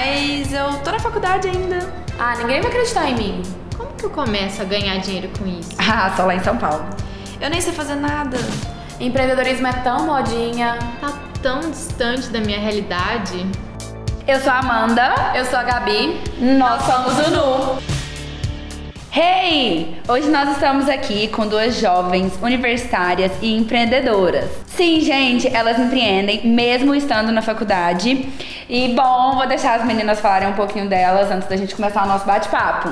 Mas eu tô na faculdade ainda. Ah, ninguém vai acreditar em mim. Como que eu começo a ganhar dinheiro com isso? Ah, só lá em São Paulo. Eu nem sei fazer nada. Empreendedorismo é tão modinha. Tá tão distante da minha realidade. Eu sou a Amanda. Eu sou a Gabi. Nós somos o Nu. Hey! Hoje nós estamos aqui com duas jovens universitárias e empreendedoras. Sim, gente, elas empreendem mesmo estando na faculdade. E bom, vou deixar as meninas falarem um pouquinho delas antes da gente começar o nosso bate-papo.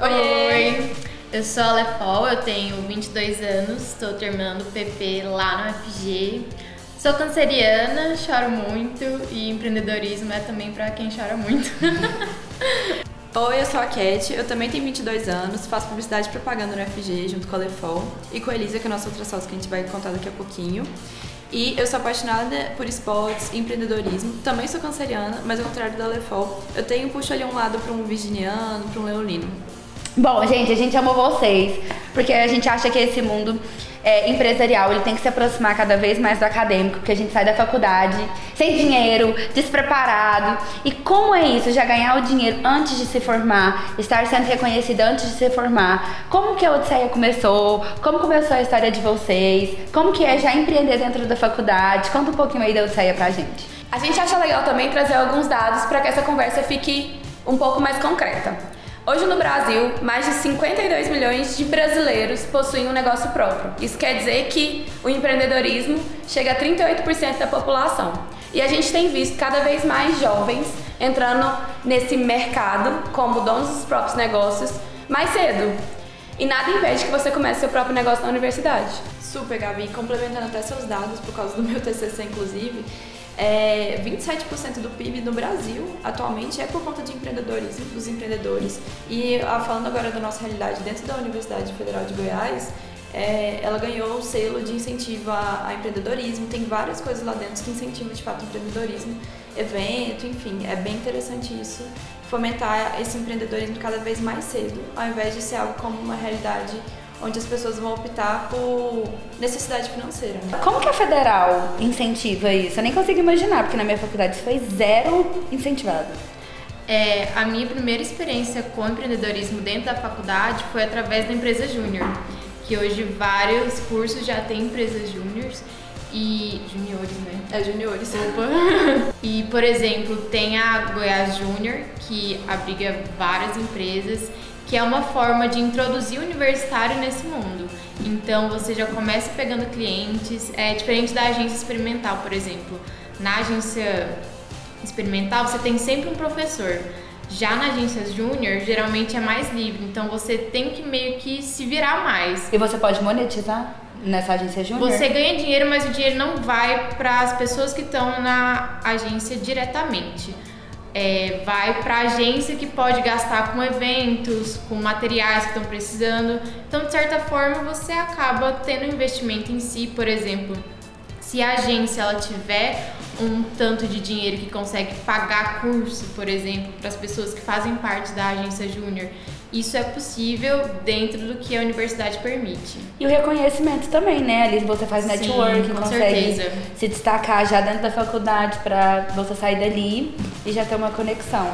Oi! Eu sou a Lefol, eu tenho 22 anos, estou terminando o PP lá no FG. Sou canceriana, choro muito e empreendedorismo é também para quem chora muito. Oi, eu sou a Cat, eu também tenho 22 anos, faço publicidade e propaganda no FG junto com a Lefol e com a Elisa, que é a nossa outra sócia que a gente vai contar daqui a pouquinho. E eu sou apaixonada por esportes empreendedorismo. Também sou canceriana, mas ao contrário da Lefol, eu tenho puxo ali um lado para um virginiano, para um leonino. Bom, gente, a gente amou vocês, porque a gente acha que esse mundo é, empresarial ele tem que se aproximar cada vez mais do acadêmico, porque a gente sai da faculdade sem dinheiro, despreparado. E como é isso? Já ganhar o dinheiro antes de se formar, estar sendo reconhecida antes de se formar. Como que a Odisseia começou? Como começou a história de vocês? Como que é já empreender dentro da faculdade? Conta um pouquinho aí da Odisseia pra gente. A gente acha legal também trazer alguns dados para que essa conversa fique um pouco mais concreta. Hoje no Brasil, mais de 52 milhões de brasileiros possuem um negócio próprio. Isso quer dizer que o empreendedorismo chega a 38% da população. E a gente tem visto cada vez mais jovens entrando nesse mercado como donos dos próprios negócios mais cedo. E nada impede que você comece seu próprio negócio na universidade. Super, Gabi. Complementando até seus dados, por causa do meu TCC, inclusive, é, 27% do PIB no Brasil atualmente é por conta de empreendedorismo, dos empreendedores. E ah, falando agora da nossa realidade dentro da Universidade Federal de Goiás, é, ela ganhou o selo de incentivo a, a, empreendedorismo. Tem várias coisas lá dentro que incentivam de fato o empreendedorismo, evento, enfim, é bem interessante isso. Fomentar esse empreendedorismo cada vez mais cedo, ao invés de ser algo como uma realidade onde as pessoas vão optar por necessidade financeira. Como que a federal incentiva isso? Eu nem consigo imaginar, porque na minha faculdade isso foi zero incentivado. É, a minha primeira experiência com empreendedorismo dentro da faculdade foi através da empresa Júnior, que hoje vários cursos já têm empresas júniores e juniores, né? É juniores. Opa. e por exemplo, tem a Goiás Júnior, que abriga várias empresas que é uma forma de introduzir o universitário nesse mundo. Então você já começa pegando clientes, é diferente da agência experimental, por exemplo. Na agência experimental você tem sempre um professor. Já na agência júnior, geralmente é mais livre, então você tem que meio que se virar mais. E você pode monetizar nessa agência júnior? Você ganha dinheiro, mas o dinheiro não vai para as pessoas que estão na agência diretamente é, vai para agência que pode gastar com eventos, com materiais que estão precisando. Então, de certa forma, você acaba tendo investimento em si, por exemplo. Se a agência ela tiver um tanto de dinheiro que consegue pagar curso, por exemplo, para as pessoas que fazem parte da agência júnior, isso é possível dentro do que a universidade permite. E o reconhecimento também, né? Ali você faz Sim, networking, consegue certeza. se destacar já dentro da faculdade para você sair dali e já ter uma conexão.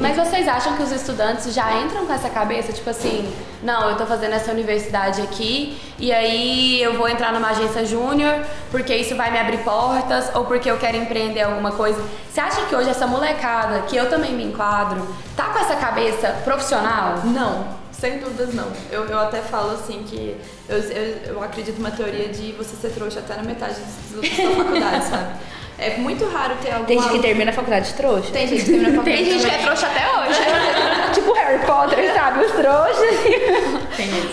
Mas vocês acham que os estudantes já entram com essa cabeça, tipo assim, não, eu tô fazendo essa universidade aqui e aí eu vou entrar numa agência júnior porque isso vai me abrir portas ou porque eu quero empreender alguma coisa. Você acha que hoje essa molecada, que eu também me enquadro, tá com essa cabeça profissional? Não, sem dúvidas não. Eu, eu até falo assim que eu, eu, eu acredito numa teoria de você ser trouxa até na metade da faculdade, sabe? É muito raro ter alguma... Tem gente que termina a faculdade trouxa. Tem gente que termina a faculdade Tem gente que é trouxa até hoje. tipo Harry Potter, sabe? Os trouxas.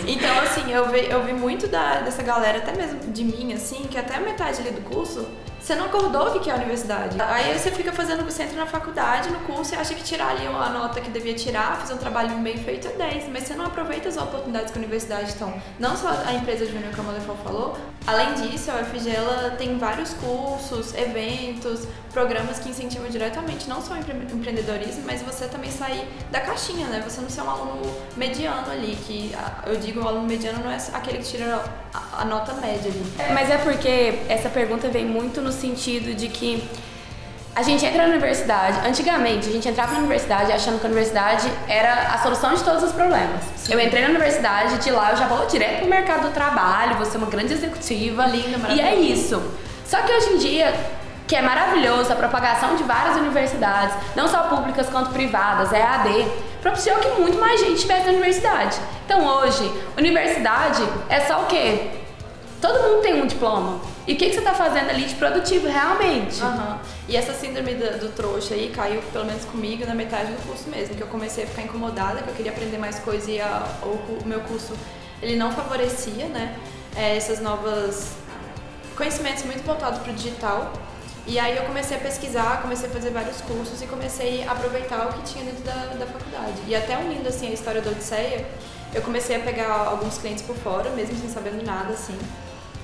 Então, assim, eu vi, eu vi muito da, dessa galera, até mesmo de mim, assim, que até a metade ali do curso, você não acordou o que é a universidade. Aí você fica fazendo, você entra na faculdade, no curso, e acha que tirar ali a nota que devia tirar, fazer um trabalho bem feito é 10, mas você não aproveita as oportunidades que a universidade estão. Não só a empresa júnior, como a Lefol falou, além disso, a UFG ela tem vários cursos, eventos, programas que incentivam diretamente não só o empre- empreendedorismo, mas você também sair da caixinha, né? Você não ser um aluno mediano ali, que eu digo o aluno mediano não é aquele que tira a, nota média ali. Mas é porque essa pergunta vem muito no sentido de que a gente entra na universidade, antigamente a gente entrava na universidade achando que a universidade era a solução de todos os problemas. Sim. Eu entrei na universidade, de lá eu já vou direto pro mercado do trabalho, vou ser uma grande executiva. Linda, E é isso. Só que hoje em dia, que é maravilhoso, a propagação de várias universidades, não só públicas quanto privadas, EAD, propiciou que muito mais gente estivesse na universidade. Então hoje, universidade é só o quê? Todo mundo tem um diploma. E o que, que você está fazendo ali de produtivo realmente? Uhum. E essa síndrome do, do, trouxa aí caiu, pelo menos comigo, na metade do curso mesmo, que eu comecei a ficar incomodada, que eu queria aprender mais coisas e a, o, o, meu curso ele não favorecia, né? É, essas novas conhecimentos muito voltados para o digital. E aí eu comecei a pesquisar, comecei a fazer vários cursos e comecei a aproveitar o que tinha dentro da, da faculdade. E até unindo assim a história da Odisseia, eu comecei a pegar alguns clientes por fora, mesmo sem sabendo nada assim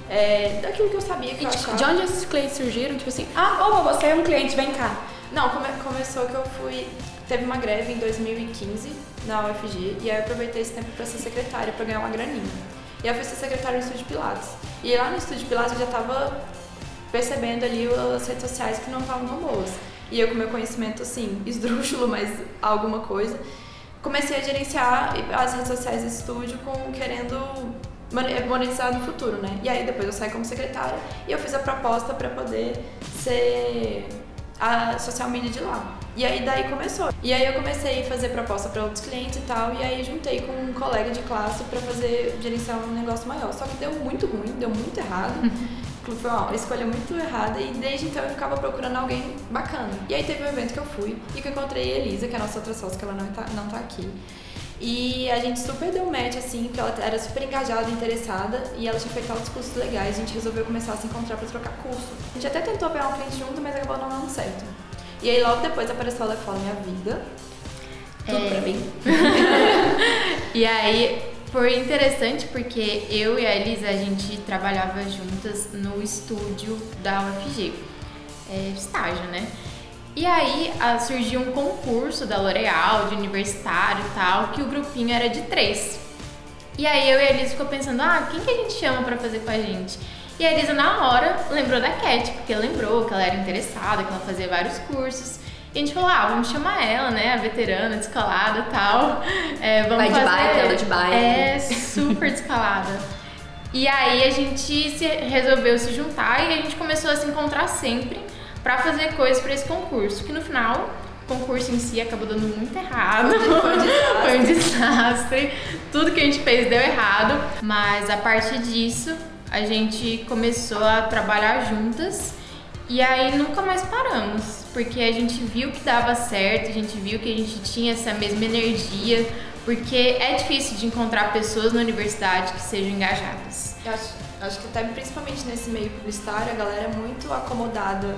é, daquilo que eu sabia que e, eu achava. De onde esses clientes surgiram? Tipo assim, ah, opa, você é um cliente, vem cá. Não, come, começou que eu fui. Teve uma greve em 2015 na UFG e aí eu aproveitei esse tempo para ser secretária, para ganhar uma graninha. E aí eu fui ser secretária no Estúdio Pilates. E lá no Estúdio Pilates eu já estava percebendo ali as redes sociais que não estavam tão boas. E eu com meu conhecimento, assim, esdrúxulo, mas alguma coisa, comecei a gerenciar as redes sociais do estúdio com querendo monetizar no futuro, né? E aí depois eu saí como secretária e eu fiz a proposta para poder ser a social media de lá. E aí daí começou. E aí eu comecei a fazer proposta para outros clientes e tal, e aí juntei com um colega de classe para fazer gerenciar um negócio maior. Só que deu muito ruim, deu muito errado. Foi uma escolha muito errada e desde então eu ficava procurando alguém bacana. E aí teve um evento que eu fui e que eu encontrei a Elisa, que é a nossa outra sócia, que ela não tá, não tá aqui. E a gente super deu match, assim, porque ela era super engajada, interessada, e ela tinha feito altos cursos legais, a gente resolveu começar a se encontrar para trocar curso. A gente até tentou pegar um cliente junto, mas acabou não dando certo. E aí logo depois apareceu a Lefola Minha Vida. Tudo é... pra mim. e aí foi interessante porque eu e a Elisa, a gente trabalhava juntas no estúdio da UFG. É, estágio, né? E aí surgiu um concurso da L'Oréal, de universitário e tal, que o grupinho era de três. E aí eu e a Elisa ficou pensando, ah, quem que a gente chama para fazer com a gente? E a Elisa na hora lembrou da Cat, porque lembrou que ela era interessada, que ela fazia vários cursos. E a gente falou, ah, vamos chamar ela, né, a veterana, descalada e tal. É, vamos Vai fazer... de bike, ela de bike. É, super descalada. E aí a gente se resolveu se juntar e a gente começou a se encontrar sempre para fazer coisas para esse concurso, que no final o concurso em si acabou dando muito errado. Foi um desastre. Foi um desastre. Tudo que a gente fez deu errado, mas a partir disso a gente começou a trabalhar juntas e aí nunca mais paramos, porque a gente viu que dava certo, a gente viu que a gente tinha essa mesma energia, porque é difícil de encontrar pessoas na universidade que sejam engajadas. Eu acho, acho que até principalmente nesse meio publicitário a galera é muito acomodada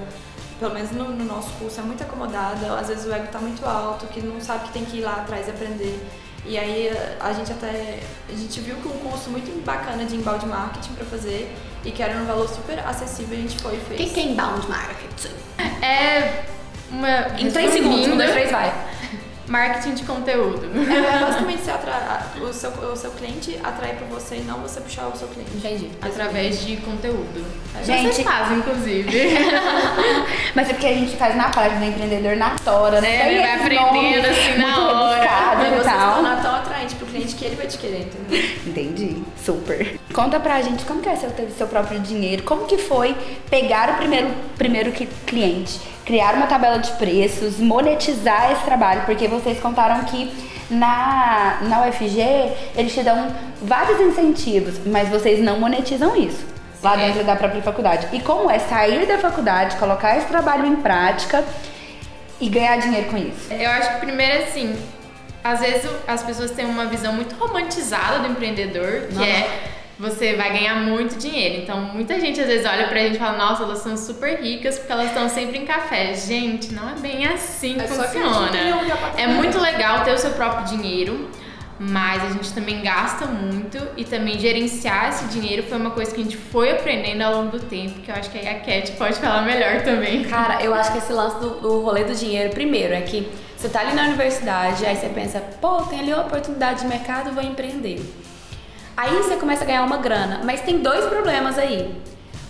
pelo menos no, no, nosso curso, é muito acomodada. Às vezes o ego está muito alto, que não sabe que tem que ir lá atrás e aprender. E aí a gente até a gente viu que um curso muito bacana de inbound marketing para fazer e que era um valor super acessível, a gente foi e fez. O que, é inbound marketing? É uma em três segundos, um, dois, três, vai. Marketing de conteúdo. É, é basicamente você atrai, o, seu, o seu cliente atrai para você e não você puxar o seu cliente. Entendi. Através de conteúdo. É. Gente, Vocês fazem, inclusive. Mas é porque a gente faz na página do empreendedor na tora, né? É, ele vai aprendendo assim na hora. E você se tornar tão atraente pro cliente que ele vai te querer, entendeu? Entendi. Super. Conta pra gente como que é seu, seu próprio dinheiro, como que foi pegar o primeiro, primeiro cliente criar uma tabela de preços, monetizar esse trabalho, porque vocês contaram que na, na UFG eles te dão vários incentivos, mas vocês não monetizam isso lá dentro da própria faculdade. E como é sair da faculdade, colocar esse trabalho em prática e ganhar dinheiro com isso? Eu acho que primeiro assim, às vezes as pessoas têm uma visão muito romantizada do empreendedor, que é você vai ganhar muito dinheiro. Então, muita gente às vezes olha pra gente e fala: Nossa, elas são super ricas porque elas estão sempre em café. Gente, não é bem assim que é funciona. Que é muito legal ter o seu próprio dinheiro, mas a gente também gasta muito e também gerenciar esse dinheiro foi uma coisa que a gente foi aprendendo ao longo do tempo, que eu acho que aí a Cat pode falar melhor também. Cara, eu acho que esse lance do, do rolê do dinheiro, primeiro, é que você tá ali na universidade, aí você pensa, pô, tem ali uma oportunidade de mercado, vou empreender. Aí você começa a ganhar uma grana, mas tem dois problemas aí.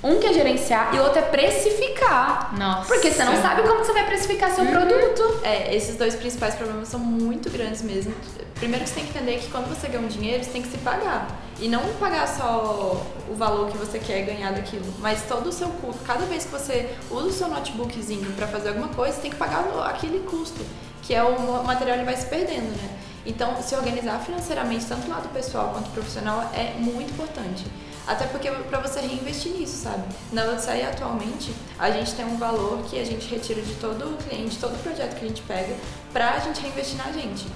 Um que é gerenciar e o outro é precificar. Nossa. Porque você não sabe como você vai precificar seu produto. É, esses dois principais problemas são muito grandes mesmo. Primeiro que você tem que entender que quando você ganha um dinheiro, você tem que se pagar. E não pagar só o valor que você quer ganhar daquilo, mas todo o seu custo. Cada vez que você usa o seu notebookzinho para fazer alguma coisa, você tem que pagar aquele custo, que é o material ele vai se perdendo, né? Então, se organizar financeiramente, tanto do lado pessoal quanto profissional, é muito importante. Até porque para você reinvestir nisso, sabe? Na Odisseia atualmente, a gente tem um valor que a gente retira de todo o cliente, todo o projeto que a gente pega, pra gente reinvestir na gente,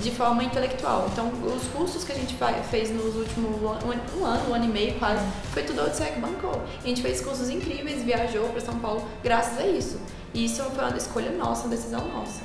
de forma intelectual. Então, os cursos que a gente fez nos últimos um, um ano, um ano e meio quase, foi tudo a Odisseia que bancou. A gente fez cursos incríveis, viajou para São Paulo graças a isso. E isso foi uma escolha nossa, uma decisão nossa.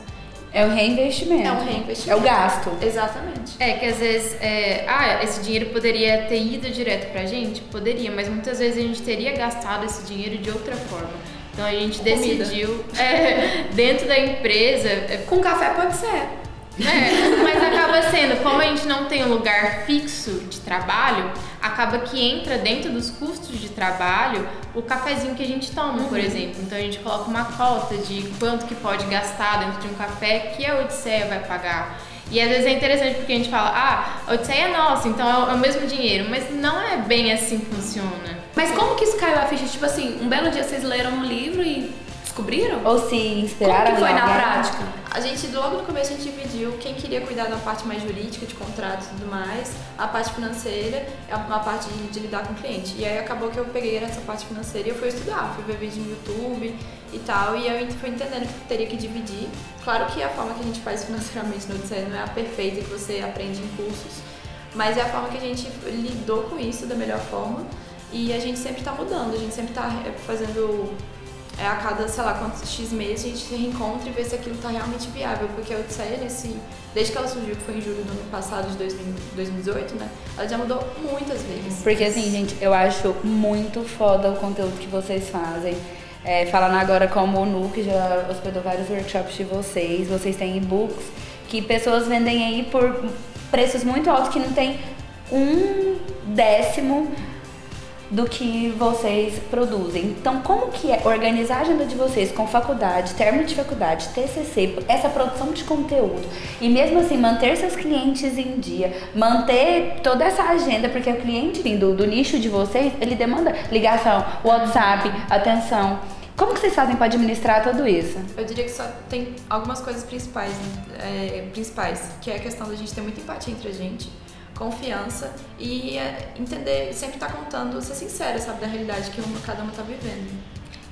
É um reinvestimento. É um reinvestimento. É o gasto. Exatamente. É que às vezes, é, ah, esse dinheiro poderia ter ido direto pra gente? Poderia, mas muitas vezes a gente teria gastado esse dinheiro de outra forma. Então a gente Comida. decidiu, é, dentro da empresa, é, Com café pode ser. é, mas acaba sendo, como a gente não tem um lugar fixo de trabalho, acaba que entra dentro dos custos de trabalho o cafezinho que a gente toma, por exemplo. Então a gente coloca uma cota de quanto que pode gastar dentro de um café que a Odisseia vai pagar. E às vezes é interessante porque a gente fala, ah, a Odisseia é nossa, então é o- é o mesmo dinheiro, mas não é bem assim que funciona. Mas como que isso caiu a ficha? Tipo assim, um belo dia vocês leram um livro e descobriram? Ou se Como inspiraram que foi na alguém. prática? A gente, logo no começo, a gente dividiu quem queria cuidar da parte mais jurídica, de contratos e tudo mais, a parte financeira, a, a parte de, de lidar com o cliente. E aí acabou que eu peguei essa parte financeira e eu fui estudar, fui ver vídeo no YouTube e tal, e eu fui entendendo que teria que dividir. Claro que a forma que a gente faz financeiramente no Odisseia não é a perfeita que você aprende em cursos, mas é a forma que a gente lidou com isso da melhor forma. E a gente sempre tá mudando, a gente sempre tá é, fazendo é, a cada, sei lá, quantos X meses a gente se reencontra e vê se aquilo tá realmente viável. Porque a Odisseia, nesse, desde que ela surgiu, que foi em julho do ano passado, de 2000 2018, né? Ela já mudou muitas vezes. Porque assim, gente, eu acho muito foda o conteúdo que vocês fazem. É, falando agora como o Nu, que já hospedou vários workshops de vocês, vocês têm e-books que pessoas vendem aí por preços muito altos que não tem um décimo do que vocês produzem. Então, como que é organizar a agenda de vocês com faculdade, término de faculdade, TCC, essa produção de conteúdo e mesmo assim manter seus clientes em dia, manter toda essa agenda, porque o cliente enfim, do, do nicho de vocês, ele demanda ligação, WhatsApp, atenção. Como que vocês fazem para administrar tudo isso? Eu diria que só tem algumas coisas principais, né? é, principais, que é a questão da gente ter muita empatia entre a gente, confiança e é, entender, sempre estar contando, ser sincera, sabe, da realidade que uma, cada uma tá vivendo.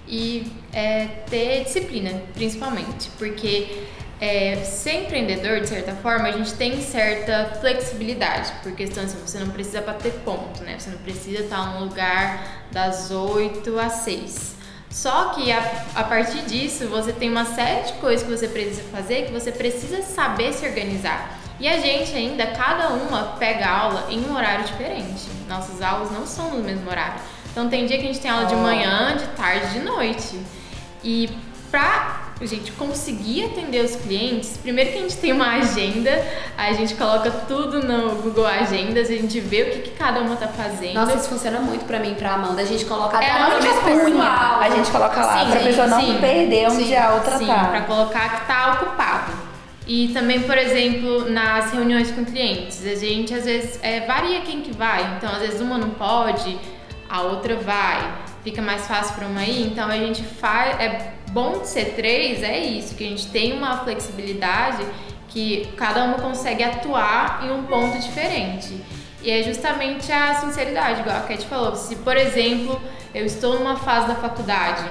E é, ter disciplina, principalmente, porque é, ser empreendedor, de certa forma, a gente tem certa flexibilidade, por questão assim, você não precisa bater ponto, né? Você não precisa estar num lugar das 8 às 6. Só que a, a partir disso, você tem uma série de coisas que você precisa fazer que você precisa saber se organizar. E a gente ainda, cada uma pega aula em um horário diferente. Nossas aulas não são no mesmo horário. Então tem dia que a gente tem aula de manhã, de tarde, de noite. E pra a gente conseguir atender os clientes, primeiro que a gente tem uma agenda, a gente coloca tudo no Google Agendas, a gente vê o que, que cada uma tá fazendo. Nossa, isso funciona muito pra mim pra Amanda. A gente coloca até É uma pessoal. A gente coloca lá Sim, pra pessoa não sim. perder onde Sim, a outra sim, tá. pra colocar que tá ocupado. E também, por exemplo, nas reuniões com clientes, a gente às vezes é, varia quem que vai. Então, às vezes uma não pode, a outra vai. Fica mais fácil para uma ir. Então, a gente faz. É bom de ser três, é isso, que a gente tem uma flexibilidade que cada uma consegue atuar em um ponto diferente. E é justamente a sinceridade, igual a Cat falou. Se, por exemplo, eu estou numa fase da faculdade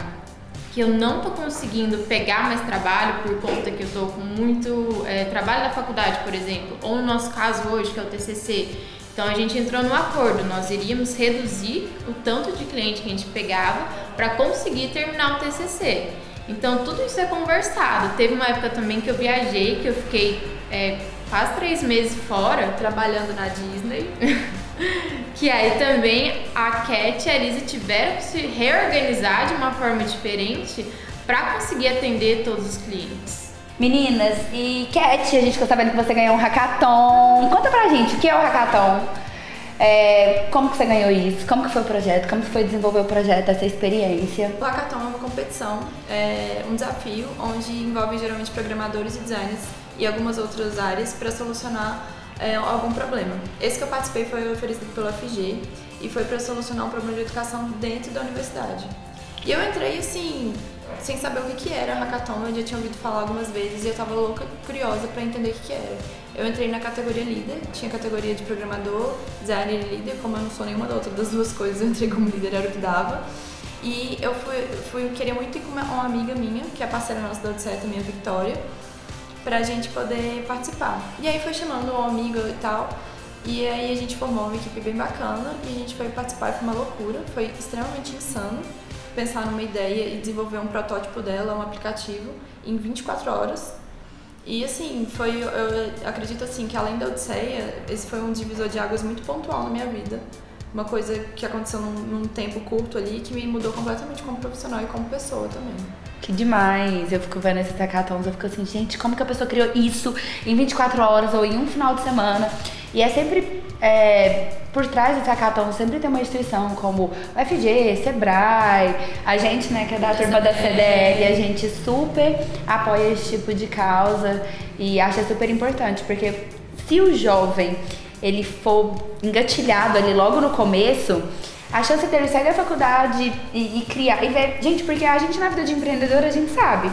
que eu não tô conseguindo pegar mais trabalho por conta que eu tô com muito é, trabalho da faculdade, por exemplo, ou no nosso caso hoje, que é o TCC. Então a gente entrou num acordo, nós iríamos reduzir o tanto de cliente que a gente pegava para conseguir terminar o TCC. Então tudo isso é conversado. Teve uma época também que eu viajei, que eu fiquei é, quase três meses fora, Trabalhando na Disney. que aí também a Cat e a Lisa tiveram que se reorganizar de uma forma diferente para conseguir atender todos os clientes. Meninas, e Cat, a gente ficou sabendo que você ganhou um hackathon. Conta pra gente, o que é o hackathon? É, como que você ganhou isso? Como que foi o projeto? Como que foi desenvolver o projeto, essa experiência? O Hackathon é uma competição, é um desafio onde envolve geralmente programadores e designers e algumas outras áreas para solucionar é, algum problema. Esse que eu participei foi oferecido pelo FG e foi para solucionar um problema de educação dentro da universidade. E eu entrei assim, sem saber o que, que era hackathon, eu já tinha ouvido falar algumas vezes e eu tava louca, curiosa para entender o que, que era. Eu entrei na categoria líder, tinha categoria de programador, designer e líder, como eu não sou nenhuma da outra das duas coisas, eu entrei como líder, era o que dava. E eu fui, fui queria muito ir com uma, uma amiga minha, que é parceira nossa da Odisseia também, a Victoria, pra gente poder participar. E aí foi chamando um amigo e tal, e aí a gente formou uma equipe bem bacana e a gente foi participar, foi uma loucura, foi extremamente insano pensar numa ideia e desenvolver um protótipo dela, um aplicativo, em 24 horas. E assim, foi, eu acredito assim que além da Odisseia, esse foi um divisor de águas muito pontual na minha vida. Uma coisa que aconteceu num, num tempo curto ali que me mudou completamente como profissional e como pessoa também. Que demais. Eu fico vendo esses hackathons, eu fico assim, gente, como que a pessoa criou isso em 24 horas ou em um final de semana? E é sempre é, por trás do hackathon sempre tem uma instituição como o FG, Sebrae, a gente, né, que é da turma da CDL, a gente super apoia esse tipo de causa e acha super importante, porque se o jovem ele for engatilhado ali logo no começo, a chance dele sair da faculdade e, e criar. E ver, gente, porque a gente na vida de empreendedor a gente sabe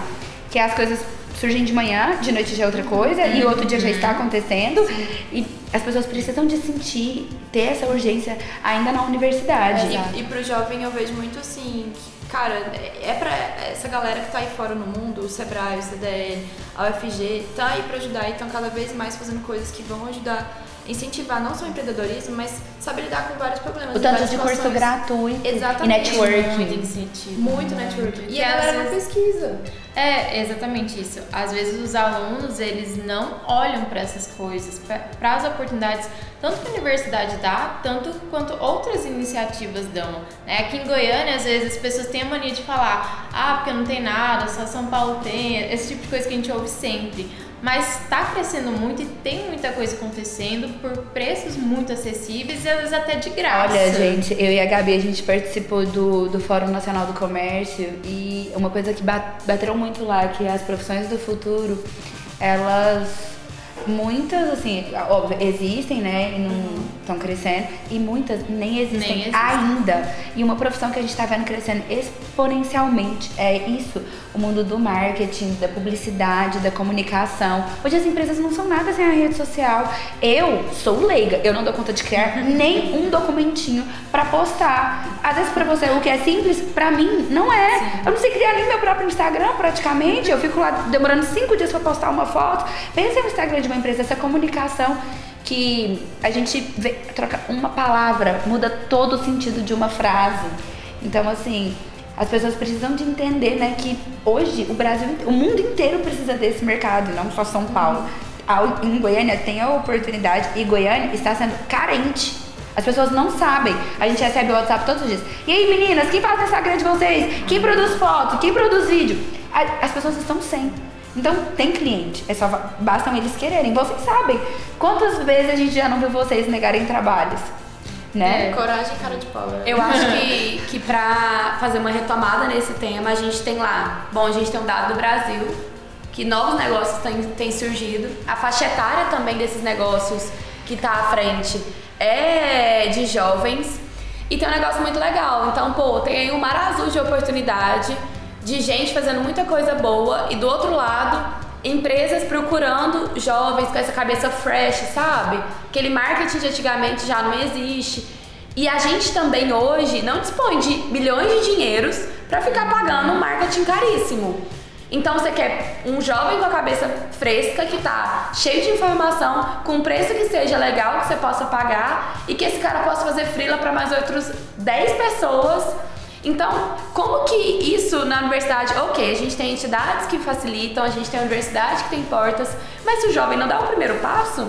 que as coisas surgem de manhã, de noite já é outra coisa, uhum. e outro dia já está uhum. acontecendo. Sim. E as pessoas precisam de sentir, ter essa urgência ainda na universidade. É, e, e pro jovem eu vejo muito assim, cara, é pra essa galera que tá aí fora no mundo, o Sebrae, o CDL, a UFG, tá aí pra ajudar e estão cada vez mais fazendo coisas que vão ajudar incentivar não só o empreendedorismo, mas saber lidar com vários problemas. O tanto de curso gratuito Exatamente. e networking. Muito incentivo. Muito networking. E, e a galera vezes... não pesquisa. É, exatamente isso. Às vezes os alunos, eles não olham para essas coisas, para as oportunidades, tanto que a universidade dá, tanto quanto outras iniciativas dão. Né? Aqui em Goiânia, às vezes as pessoas têm a mania de falar, ah, porque não tem nada, só São Paulo tem, esse tipo de coisa que a gente ouve sempre mas está crescendo muito e tem muita coisa acontecendo por preços muito acessíveis e às vezes até de graça. Olha, gente, eu e a Gabi, a gente participou do, do Fórum Nacional do Comércio e uma coisa que bateram muito lá, que as profissões do futuro, elas muitas, assim, óbvio, existem, né? E não estão crescendo. E muitas nem existem, nem existem, ainda. E uma profissão que a gente está vendo crescendo exponencialmente é isso: o mundo do marketing, da publicidade, da comunicação. Hoje as empresas não são nada sem a rede social. Eu sou leiga, eu não dou conta de criar nem um documentinho para postar. Às vezes para você o que é simples, para mim não é. Sim. Eu não sei criar nem meu próprio Instagram praticamente. Eu fico lá demorando cinco dias para postar uma foto. Pensa no Instagram de uma empresa, essa comunicação que a gente vê, troca uma palavra, muda todo o sentido de uma frase. Então, assim, as pessoas precisam de entender, né, que hoje o Brasil, o mundo inteiro precisa desse mercado, não só São Paulo. Em Goiânia tem a oportunidade e Goiânia está sendo carente. As pessoas não sabem. A gente recebe o WhatsApp todos os dias. E aí, meninas, quem faz o Instagram de vocês? Quem produz foto? Quem produz vídeo? As pessoas estão sem. Então tem cliente, é só bastam eles quererem. Vocês sabem quantas vezes a gente já não viu vocês negarem trabalhos, né? É, coragem e cara de pau. Eu acho que, que pra fazer uma retomada nesse tema, a gente tem lá, bom, a gente tem um dado do Brasil, que novos negócios têm, têm surgido. A faixa etária também desses negócios que tá à frente é de jovens. E tem um negócio muito legal. Então, pô, tem aí um mar azul de oportunidade de gente fazendo muita coisa boa e do outro lado, empresas procurando jovens com essa cabeça fresh, sabe? Aquele marketing de antigamente já não existe. E a gente também hoje não dispõe de milhões de dinheiros para ficar pagando um marketing caríssimo. Então você quer um jovem com a cabeça fresca que tá cheio de informação, com um preço que seja legal, que você possa pagar e que esse cara possa fazer frila para mais outros 10 pessoas então, como que isso na universidade, ok, a gente tem entidades que facilitam, a gente tem universidade que tem portas, mas se o jovem não dá o primeiro passo,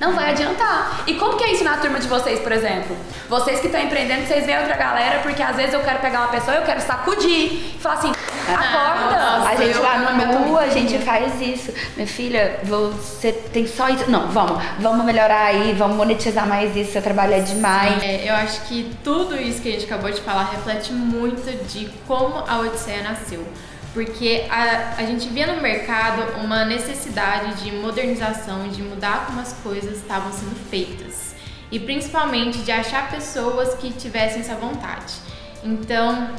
Não vai adiantar. E como que é isso na turma de vocês, por exemplo? Vocês que estão empreendendo, vocês veem outra galera, porque às vezes eu quero pegar uma pessoa, eu quero sacudir, e falar assim, acorda. a gente lá no Nu, a gente faz isso. Minha filha, você tem só isso. Não, vamos, vamos melhorar aí, vamos monetizar mais isso, seu trabalho é demais. É, eu acho que tudo isso que a gente acabou de falar reflete muito de como a Odisseia nasceu. Porque a, a gente via no mercado uma necessidade de modernização de mudar como as coisas estavam sendo feitas. E principalmente de achar pessoas que tivessem essa vontade. Então,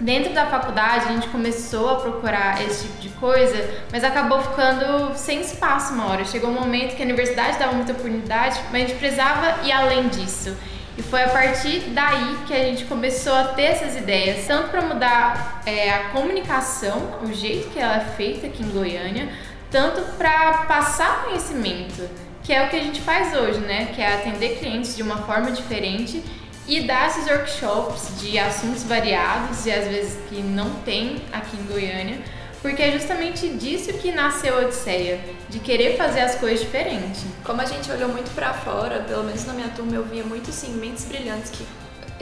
dentro da faculdade, a gente começou a procurar esse tipo de coisa, mas acabou ficando sem espaço uma hora. Chegou um momento que a universidade dava muita oportunidade, mas a gente precisava ir além disso. E foi a partir daí que a gente começou a ter essas ideias, tanto para mudar é, a comunicação, o jeito que ela é feita aqui em Goiânia, tanto para passar conhecimento, que é o que a gente faz hoje, né? Que é atender clientes de uma forma diferente e dar esses workshops de assuntos variados e às vezes que não tem aqui em Goiânia, porque é justamente disso que nasceu a Odisseia, de querer fazer as coisas diferentes. Como a gente olhou muito pra fora, pelo menos na minha turma, eu via muito sim, mentes brilhantes que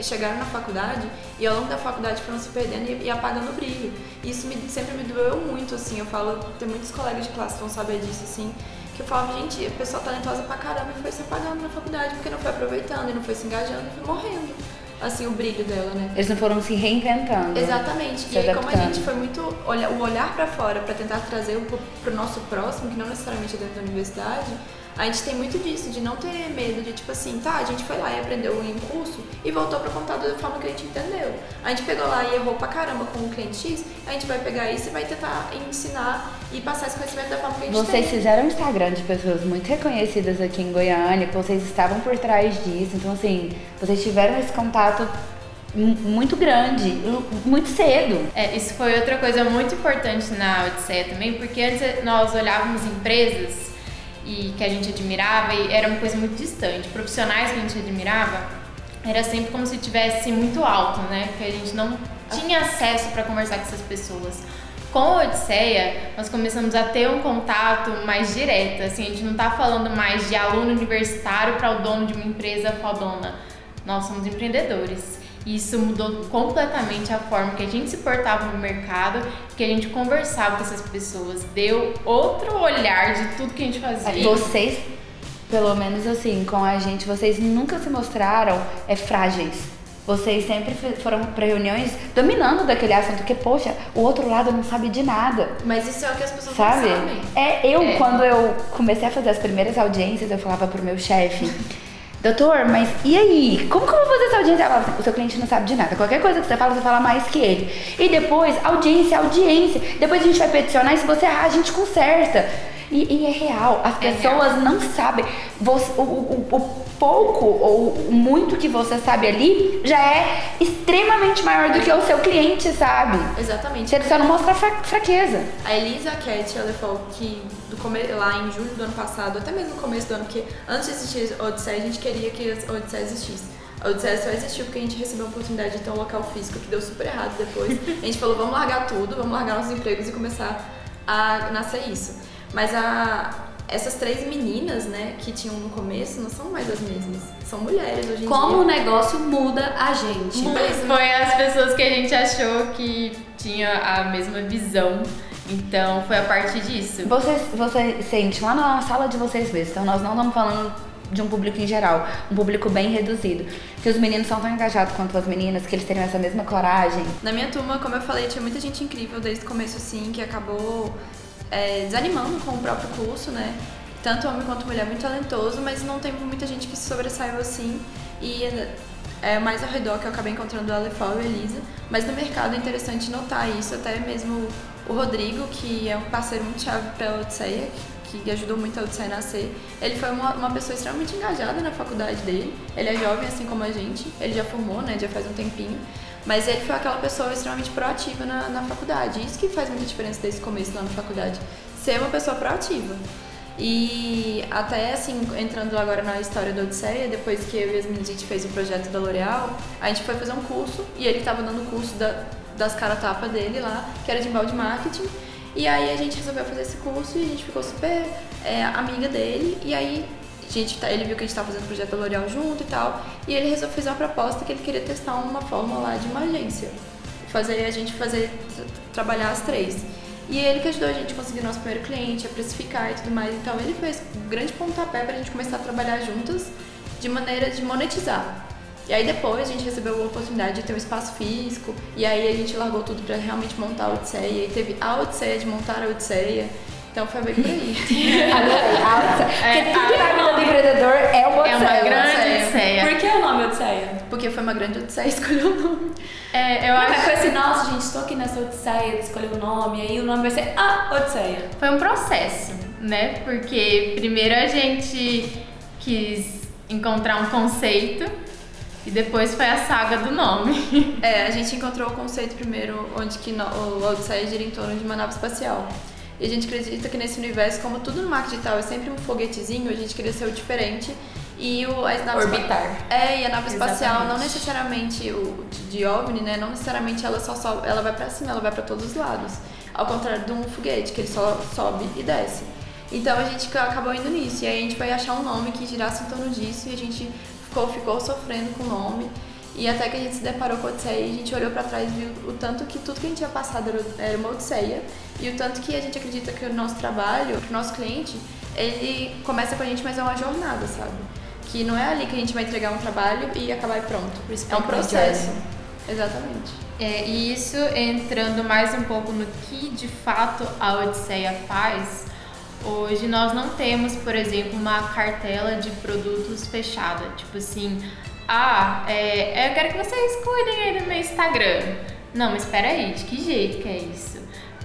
chegaram na faculdade e ao longo da faculdade foram se perdendo e, e apagando o brilho. Isso me, sempre me doeu muito, assim. Eu falo, tem muitos colegas de classe que vão saber disso, assim. Que eu falo, gente, a pessoa talentosa pra caramba e foi se apagando na faculdade porque não foi aproveitando e não foi se engajando e foi morrendo. Assim, o brilho dela, né? Eles não foram se reinventando. Exatamente. Se E aí, como a gente foi muito olha, o olhar pra fora pra tentar trazer o pro nosso próximo, que não necessariamente é dentro da universidade, a gente tem muito disso, de não ter medo de tipo assim, tá, a gente foi lá e aprendeu em um curso e voltou pro computador da forma que a gente entendeu. A gente pegou lá e errou pra caramba com o cliente X, a gente vai pegar isso e vai tentar ensinar e passar esse conhecimento da forma que a gente Vocês tem. fizeram um Instagram de pessoas muito reconhecidas aqui em Goiânia, que vocês estavam por trás disso. Então, assim, vocês tiveram esse contato mu- muito grande, muito cedo. É, isso foi outra coisa muito importante na Odisseia também, porque antes nós olhávamos empresas e que a gente admirava e era uma coisa muito distante. Profissionais que a gente admirava era sempre como se tivesse muito alto, né? Porque a gente não tinha acesso para conversar com essas pessoas. Com a Odisseia, nós começamos a ter um contato mais direto. Assim, a gente não tá falando mais de aluno universitário para o dono de uma empresa fodona. Nós somos empreendedores. Isso mudou completamente a forma que a gente se portava no mercado, que a gente conversava com essas pessoas. Deu outro olhar de tudo que a gente fazia. Vocês, pelo menos assim, com a gente, vocês nunca se mostraram é, frágeis. Vocês sempre foram para reuniões dominando daquele assunto, que, poxa, o outro lado não sabe de nada. Mas isso é o que as pessoas Sabe? não sabem. É, eu, É. quando eu comecei a fazer as primeiras audiências, eu falava pro meu chefe, doutor, mas e aí? Como que eu vou fazer essa audiência? Ela falava, o seu cliente não sabe de nada. Qualquer coisa que você fala, você fala mais que ele. E depois, audiência, audiência. Depois a gente vai peticionar e se você errar, a gente conserta. E, e é real, as É pessoas não sabem. Você- o, o- o pouco ou muito que você sabe ali já é extremamente maior do que o seu cliente sabe. Exatamente. Você só não mostra fra- fraqueza. A Elisa Cat, ela falou que do come... lá em julho do ano passado, até mesmo no começo do ano, porque antes de existir a Odisseia, a gente queria que a Odisseia existisse. A Odisseia só existiu porque a gente recebeu a oportunidade de ter um local físico que deu super errado depois. A gente falou, vamos largar tudo, vamos largar nossos empregos e começar a nascer isso. Mas a... essas três meninas, né, que tinham no começo, não são mais as mesmas. São mulheres hoje em Como o dia. negócio muda a gente. Foi as pessoas que a gente achou que tinha a mesma visão. Então foi a partir disso. Vocês, você sente lá na sala de vocês mesmos, então nós não estamos falando de um público em geral, um público bem reduzido. Que os meninos são tão engajados quanto as meninas, que eles teriam essa mesma coragem. Na minha turma, como eu falei, tinha muita gente incrível desde o começo, assim, que acabou é, desanimando com o próprio curso, né? Tanto homem quanto mulher, muito talentoso, mas não tem muita gente que se sobressaiu assim. E é mais ao redor que eu acabei encontrando a Lefal e a Elisa. Mas no mercado é interessante notar isso, até mesmo o Rodrigo, que é um parceiro muito chave para a Odisseia, que ajudou muito a Odisseia nascer. Ele foi uma, uma pessoa extremamente engajada na faculdade dele. Ele é jovem, assim como a gente. Ele já formou, né? Já faz um tempinho. Mas ele foi aquela pessoa extremamente proativa na, na faculdade. Isso que faz muita diferença desde o começo lá na faculdade. Ser uma pessoa proativa. E até assim, entrando agora na história da Odisseia, depois que eu e as meninas a gente fez o projeto da L'Oréal, a gente foi fazer um curso e ele estava dando o curso da, das cara tapa dele lá, que era de embalde marketing. E aí a gente resolveu fazer esse curso e a gente ficou super é, amiga dele. E aí gente, tá- ele viu que a gente estava fazendo o projeto da L'Oréal junto e tal, e ele resolveu fazer uma proposta que ele queria testar uma forma lá de uma agência. Fazer a gente fazer, tra- trabalhar as três. E ele que ajudou a gente a conseguir nosso primeiro cliente, a precificar e tudo mais. Então ele fez um grande pontapé pra gente começar a trabalhar juntas de maneira de monetizar. E aí depois a gente recebeu a oportunidade de ter um espaço físico, e aí a gente largou tudo pra realmente montar a Odisseia, e teve a Odisseia de montar a Odisseia. Então foi bem por aí. Adorei. Alta. É, Porque tudo que na vida do empreendedor é uma É uma odisseia. grande Odisseia. odisseia. Por que o nome Odisseia? Porque foi uma grande Odisseia escolher o nome. É, eu Não, acho foi assim, nossa, gente, estou aqui nessa Odisseia, escolhi o nome, aí o nome vai ser a Odisseia. Foi um processo, né? Porque primeiro a gente quis encontrar um conceito e depois foi a saga do nome. É, a gente encontrou o conceito primeiro, onde que o Odisseia gira em torno de uma nave espacial. E a gente acredita que nesse universo, como tudo no marketing digital é sempre um foguetezinho, a gente queria ser o diferente. E o, as naves Orbitar. É, e a nave espacial Exatamente. não necessariamente o de, OVNI, né? Não necessariamente ela só sobe, ela vai pra cima, ela vai pra todos os lados. Ao contrário de um foguete, que ele só sobe e desce. Então a gente ca- acabou indo nisso. E aí a gente foi achar um nome que girasse em torno disso e a gente ficou, ficou sofrendo com o nome. E até que a gente se deparou com a Odisseia e a gente olhou pra trás e viu o tanto que tudo que a gente tinha passado era, era uma Odisseia. E o tanto que a gente acredita que o nosso trabalho, o nosso cliente, ele começa com a gente, mas é uma jornada, sabe? Que não é ali que a gente vai entregar um trabalho e acabar e pronto. É um processo. Exatamente. É, e isso entrando mais um pouco no que de fato a Odisseia faz, hoje nós não temos, por exemplo, uma cartela de produtos fechada. Tipo assim, ah, é, eu quero que vocês cuidem aí do meu Instagram. Não, mas espera aí, de que jeito que é isso?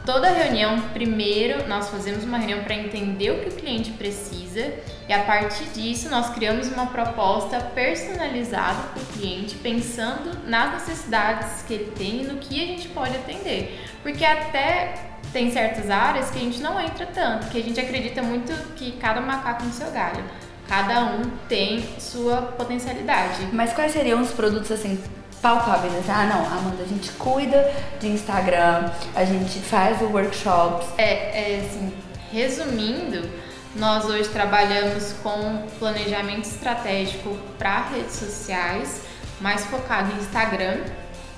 Toda reunião, primeiro nós fazemos uma reunião para entender o que o cliente precisa e a partir disso nós criamos uma proposta personalizada para o cliente, pensando nas necessidades que ele tem e no que a gente pode atender. Porque até tem certas áreas que a gente não entra tanto, que a gente acredita muito que cada macaco no seu galho. Cada um tem sua potencialidade. Mas quais seriam os produtos assim palpáveis? assim? Ah, não, Amanda, a gente cuida de Instagram, a gente faz o workshops. É, é assim, resumindo, nós hoje trabalhamos com planejamento estratégico para redes sociais, mais focado em Instagram.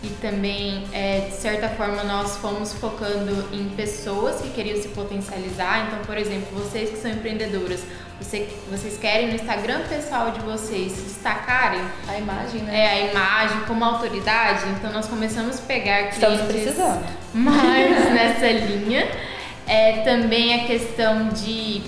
E também, é, de certa forma, nós fomos focando em pessoas que queriam se potencializar. Então, por exemplo, vocês que são empreendedoras, você, vocês querem no Instagram pessoal de vocês destacarem A imagem, né? é, a imagem como autoridade, então nós começamos a pegar clientes Estamos precisando. mais nessa linha. É, também a questão de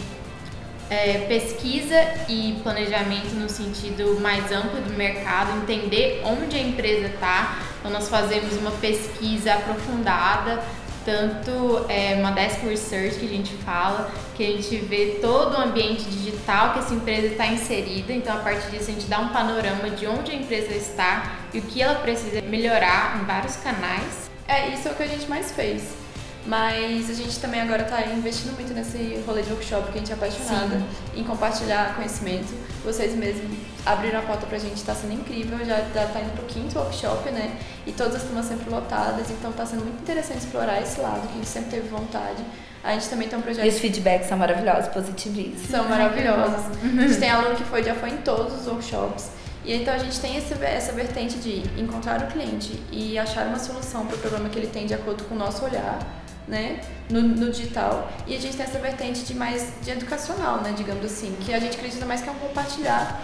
é, pesquisa e planejamento no sentido mais amplo do mercado, entender onde a empresa está. Então nós fazemos uma pesquisa aprofundada, tanto é, uma desk research que a gente fala, que a gente vê todo o ambiente digital que essa empresa está inserida. Então a partir disso a gente dá um panorama de onde a empresa está e o que ela precisa melhorar em vários canais. É, isso é o que a gente mais fez. Mas a gente também agora está investindo muito nesse rolê de workshop que a gente é apaixonada em compartilhar conhecimento. Vocês mesmos abriram a porta pra gente, está sendo incrível. Já, já tá indo pro quinto workshop, né? E todas as turmas sempre lotadas, então tá sendo muito interessante explorar esse lado que a gente sempre teve vontade. A gente também tem um projeto E os feedbacks são maravilhosos, positivíssimos. são maravilhosos. A gente tem aluno que foi, já foi em todos os workshops. E então a gente tem esse, essa vertente de encontrar o cliente e achar uma solução para o problema que ele tem de acordo com o nosso olhar, né, no, no digital. E a gente tem essa vertente de mais de educacional, né, digamos assim, que a gente acredita mais que é um compartilhar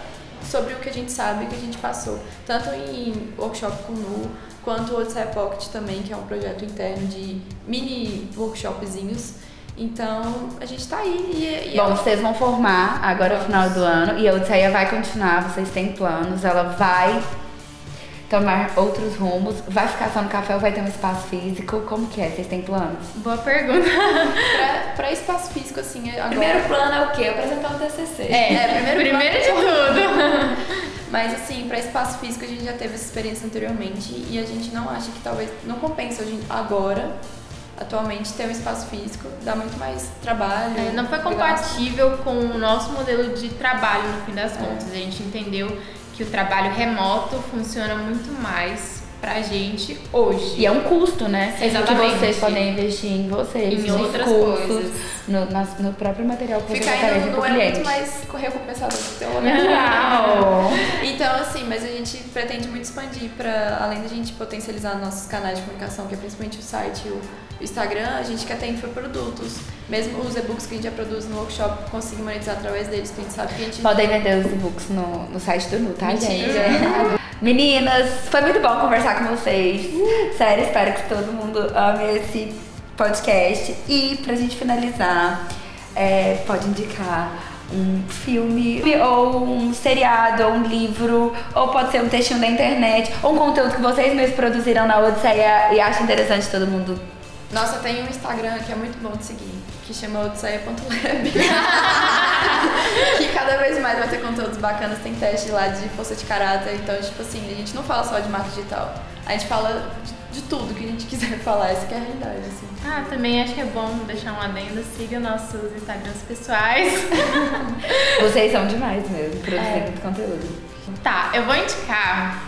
sobre o que a gente sabe o que a gente passou. Tanto em workshop com Nu, quanto o Odisseia Pocket também, que é um projeto interno de mini workshopzinhos. Então, a gente tá aí e, e Bom, vocês vão formar agora no final do ano e a Odisseia vai continuar, vocês têm planos, ela vai tomar outros rumos, vai ficar só no café ou vai ter um espaço físico? Como que é? Vocês têm planos? Boa pergunta. pra, pra espaço físico, assim, agora... Primeiro plano é o quê? Apresentar o TCC. É, primeiro Primeiro de tudo. Mas assim, para espaço físico a gente já teve essa experiência anteriormente e a gente não acha que talvez não compensa hoje agora, atualmente, ter um espaço físico, dá muito mais trabalho. É, não foi compatível com o nosso modelo de trabalho no fim das contas. A gente entendeu que o trabalho remoto funciona muito mais pra gente hoje. E é um custo, né? Exatamente. Que vocês podem investir em vocês, Em outras cursos, coisas. No, no próprio material que você Ficar indo não é muito mais recompensador do uma Uau! Então, assim, mas a gente pretende muito expandir para além da gente potencializar nossos canais de comunicação, que é principalmente o site e o Instagram, a gente quer ter infoprodutos. Mesmo os e-books que a gente já produz no workshop, conseguir monetizar através deles, que a gente sabe que a gente. Podem vender os e-books no, no site do Nu, tá, Mentira. gente? Meninas, foi muito bom conversar com vocês. Sério, espero que todo mundo ame esse podcast. E pra gente finalizar, é, pode indicar um filme, ou um seriado, ou um livro, ou pode ser um textinho da internet, ou um conteúdo que vocês mesmos produziram na Odisseia e acham interessante todo mundo. Nossa, tem um Instagram que é muito bom de seguir, que chama odisseia.lab. que cada vez mais vai ter conteúdos bacanas, tem teste lá de força de caráter. Então, tipo assim, a gente não fala só de marketing digital. A gente fala de, de tudo que a gente quiser falar, essa que é a realidade, assim. Ah, também acho que é bom deixar um adendo, siga nossos Instagrams pessoais. Vocês são demais mesmo, produzindo É. muito conteúdo. Tá, eu vou indicar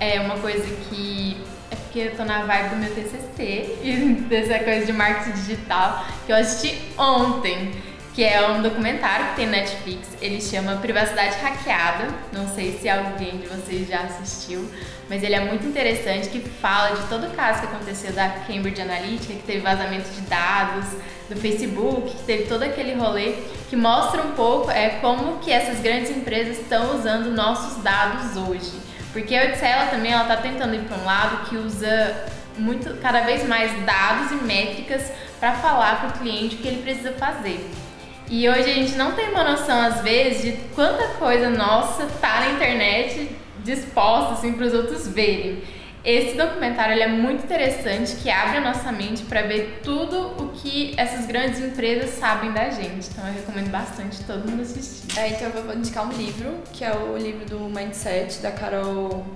é uma coisa que é porque eu tô na vibe do meu TCC e dessa coisa de marketing digital que eu assisti ontem, que é um documentário que tem Netflix. Ele chama Privacidade Hackeada. Não sei se alguém de vocês já assistiu, mas ele é muito interessante que fala de todo o caso que aconteceu da Cambridge Analytica, que teve vazamento de dados do Facebook, que teve todo aquele rolê que mostra um pouco é como que essas grandes empresas estão usando nossos dados hoje. Porque a ela também ela tá tentando ir para um lado que usa muito cada vez mais dados e métricas para falar para o cliente o que ele precisa fazer. E hoje a gente não tem uma noção às vezes de quanta coisa nossa tá na internet disposta assim para os outros verem. Esse documentário ele é muito interessante, que abre a nossa mente para ver tudo o que essas grandes empresas sabem da gente. Então eu recomendo bastante todo mundo assistir. É, então eu vou indicar um livro, que é o livro do Mindset, da Carol.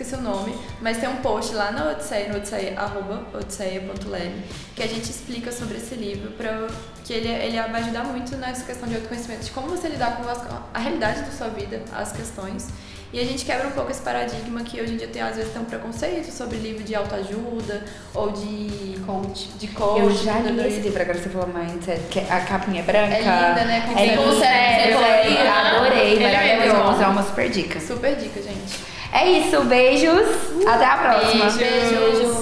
Esqueci o nome, mas tem um post lá na Odisseia, no Odisseia, arroba odisseia.lab, que a gente explica sobre esse livro, pra, que ele, ele vai ajudar muito nessa questão de autoconhecimento, de como você lidar com a realidade da sua vida, as questões. E a gente quebra um pouco esse paradigma que hoje em dia tem, às vezes, tem um preconceito sobre livro de autoajuda ou de coach. De coach Eu já li esse livro, agora você falou Mindset, que a capinha é branca. É linda, né? Com É linda, cérebro, é, colorido. adorei, é maravilhoso, é uma super dica. Super dica, gente. É isso, beijos, até a próxima. Beijo.